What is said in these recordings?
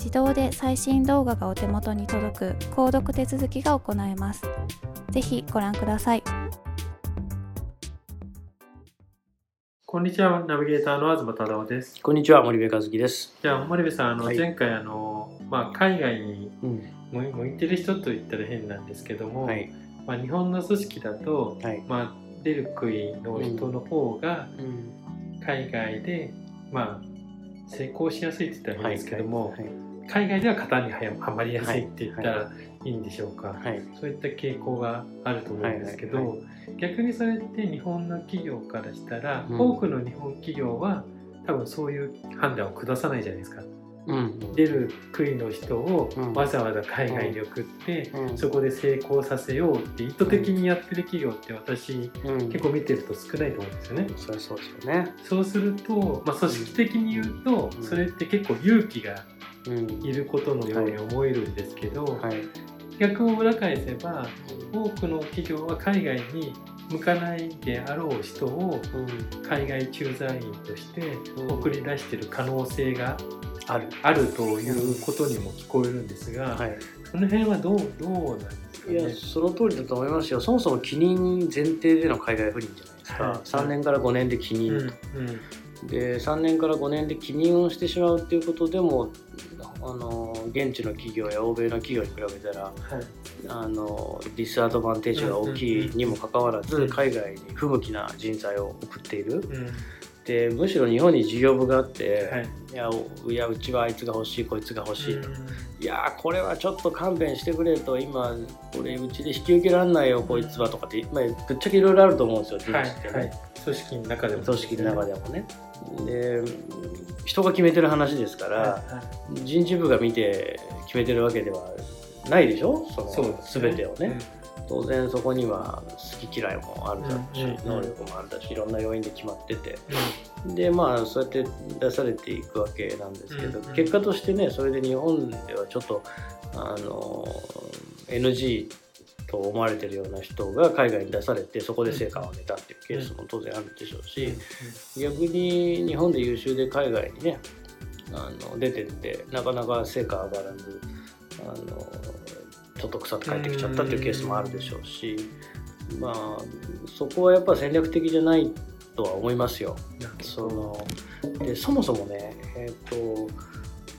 自動で最新動画がお手元に届く購読手続きが行えます。ぜひご覧ください。こんにちは、ナビゲーターの東忠夫です。こんにちは、森部和樹です。じゃあ、森部さん、あの、はい、前回、あの、まあ、海外に向いてる人と言ったら変なんですけども、はい、まあ、日本の組織だと、はい、まあ、出る杭の人の方が、海外で、まあ、成功しやすいって言ったらいいんですけども、はいはいはい海外では型にはまりやすいって言ったらい。いんでしょうか、はい。はい、そういった傾向があると思うんですけど、逆にそれって日本の企業からしたら、うん、多くの日本企業は多分そういう判断を下さないじゃないですか。うん、出る杭の人をわざわざ海外に送って、うん、そこで成功させようって意図的にやってる企業って私、うん、結構見てると少ないと思うんですよね。そそうですよね。そうすると、まあ、組織的に言うと、それって結構勇気がいることのように思えるんですけど、はい。はい、逆を裏返せば多くの企業は海外に向かないであろう人を海外駐在員として送り出している可能性がある,、あるということにも聞こえるんですが、はい、その辺はどうどうなんですか、ね、いやその通りだと思いますよ。そもそも帰任前提での海外不倫じゃないですか、はい、3年から5年で帰任と。うんうんで3年から5年で帰任をしてしまうっていうことでもあの現地の企業や欧米の企業に比べたら、はい、あのディスアドバンテージが大きいにもかかわらず、海外に不向きな人材を送っている。うんでむしろ日本に事業部があって、はい、いやうちはあいつが欲しいこいつが欲しいと、いやこれはちょっと勘弁してくれと今これうちで引き受けられないよこいつはとかって、まあ、ぶっちゃけいろいろあると思うんですよ人事ってね、はい。はい、組織の中でも、組織の中でもね。で人が決めてる話ですから、はいはい、人事部が見て決めてるわけではないでしょ？そのそ全てをね、うん、当然そこには好き嫌いもあるだろうし、うん、能力もあるだしいろんな要因で決まってて、うん、でまあそうやって出されていくわけなんですけど、結果としてねそれで日本ではちょっとあの NG と思われてるような人が海外に出されてそこで成果を上げたっていうケースも当然あるでしょうし逆に日本で優秀で海外にねあの出てってなかなか成果上がらずあのちょっと腐って帰ってきちゃったっていうケースもあるでしょうしまあそこはやっぱ戦略的じゃないとは思いますよ。そのでそもそもねえっ、ー、と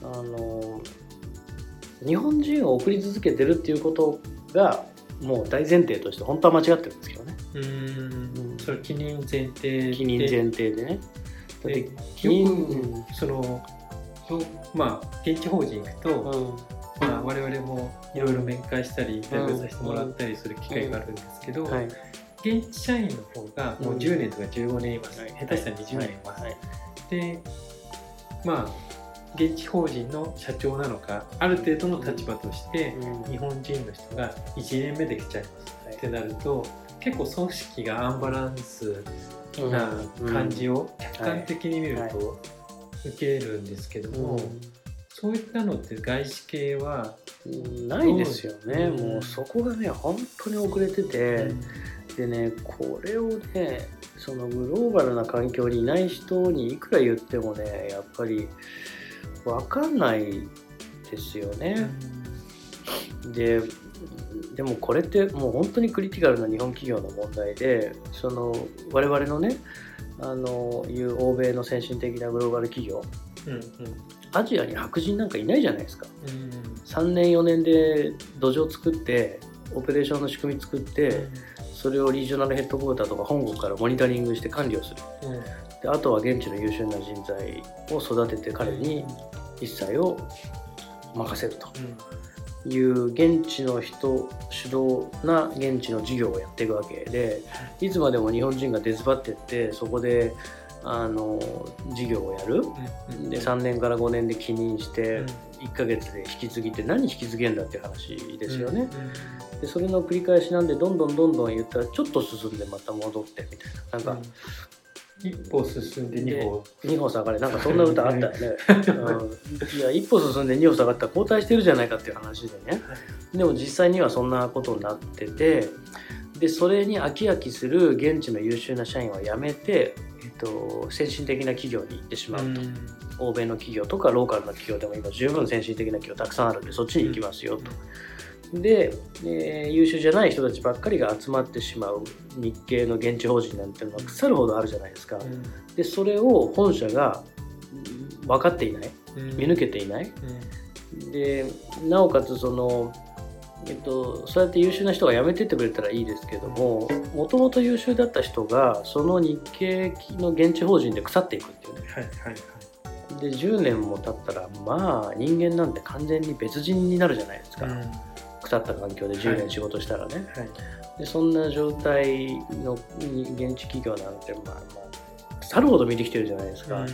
あの日本人を送り続けてるっていうことがもう大前提として本当は間違ってるんですけどね。うんそれ記任前提記任前提でね。だって記任、そのまあ現地法人行くと、まあ、我々もいろいろ面会したりインタビューさせてもらったりする機会があるんですけど、はい、現地社員の方がもう10年とか15年います、下手したら20年います、でまあ現地法人の社長なのかある程度の立場として日本人の人が1年目で来ちゃいます、ってなると結構組織がアンバランスな感じを客観的に見ると受けるんですけども、そういったのって外資系はないですよね、うん、もうそこがね本当に遅れてて、うん、でねこれをねそのグローバルな環境にいない人にいくら言ってもねやっぱり分かんないですよね。うん、ででもこれってもう本当にクリティカルな日本企業の問題でその我々のねあのいう欧米の先進的なグローバル企業、アジアに白人なんかいないじゃないですか、うん、3年4年で土壌作ってオペレーションの仕組み作って、うん、それをリージョナルヘッドクォーターとか本国からモニタリングして管理をする、うん、であとは現地の優秀な人材を育てて彼に一切を任せると。いう現地の人主導な現地の事業をやっていくわけでいつまでも日本人が出ずばってってそこであの事業をやる、で3年から5年で起任して1ヶ月で引き継ぎって何引き継げんだっていう話ですよね。でそれの繰り返しなんでどんどんどんどん言ったらちょっと進んでまた戻ってみたいな。なんか、一歩進んで二歩。二歩下がれ。なんかそんな歌あったよね、うん、いや一歩進んで二歩下がったら後退してるじゃないかっていう話でね。でも実際にはそんなことになっててでそれに飽き飽きする現地の優秀な社員は辞めて、えっと、先進的な企業に行ってしまうと、う欧米の企業とかローカルな企業でも今十分先進的な企業たくさんあるんでそっちに行きますよと。で、えー、優秀じゃない人たちばっかりが集まってしまう日系の現地法人なんてのは腐るほどあるじゃないですか、うん、でそれを本社が分かっていない、見抜けていない、うん、でなおかつそのえっと、そうやって優秀な人が辞めてってくれたらいいですけどももともと優秀だった人がその日系の現地法人で腐っていくっていうね、はいはいはい、で10年も経ったらまあ人間なんて完全に別人になるじゃないですか、うん。腐った環境で10年仕事したらね、はい。はい、でそんな状態の現地企業なんて、まあ、まあ腐るほど見てきてるじゃないですか。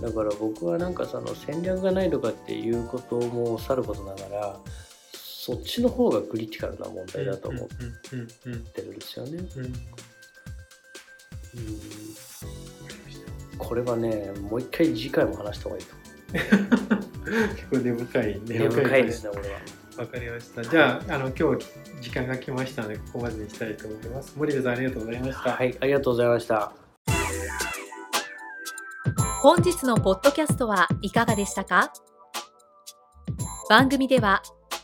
だから僕はなんかその戦略がないとかっていうこともさることながらそっちの方がクリティカルな問題だと思ってるんですよね。これはねもう一回次回も話した方がいいと思う。結 構根深い根深いですね俺は。わかりました。じゃあ、あの今日時間が来ましたので、ここまでにしたいと思います。森部さん、ありがとうございました。はい、ありがとうございました。本日のポッドキャストはいかがでしたか？番組では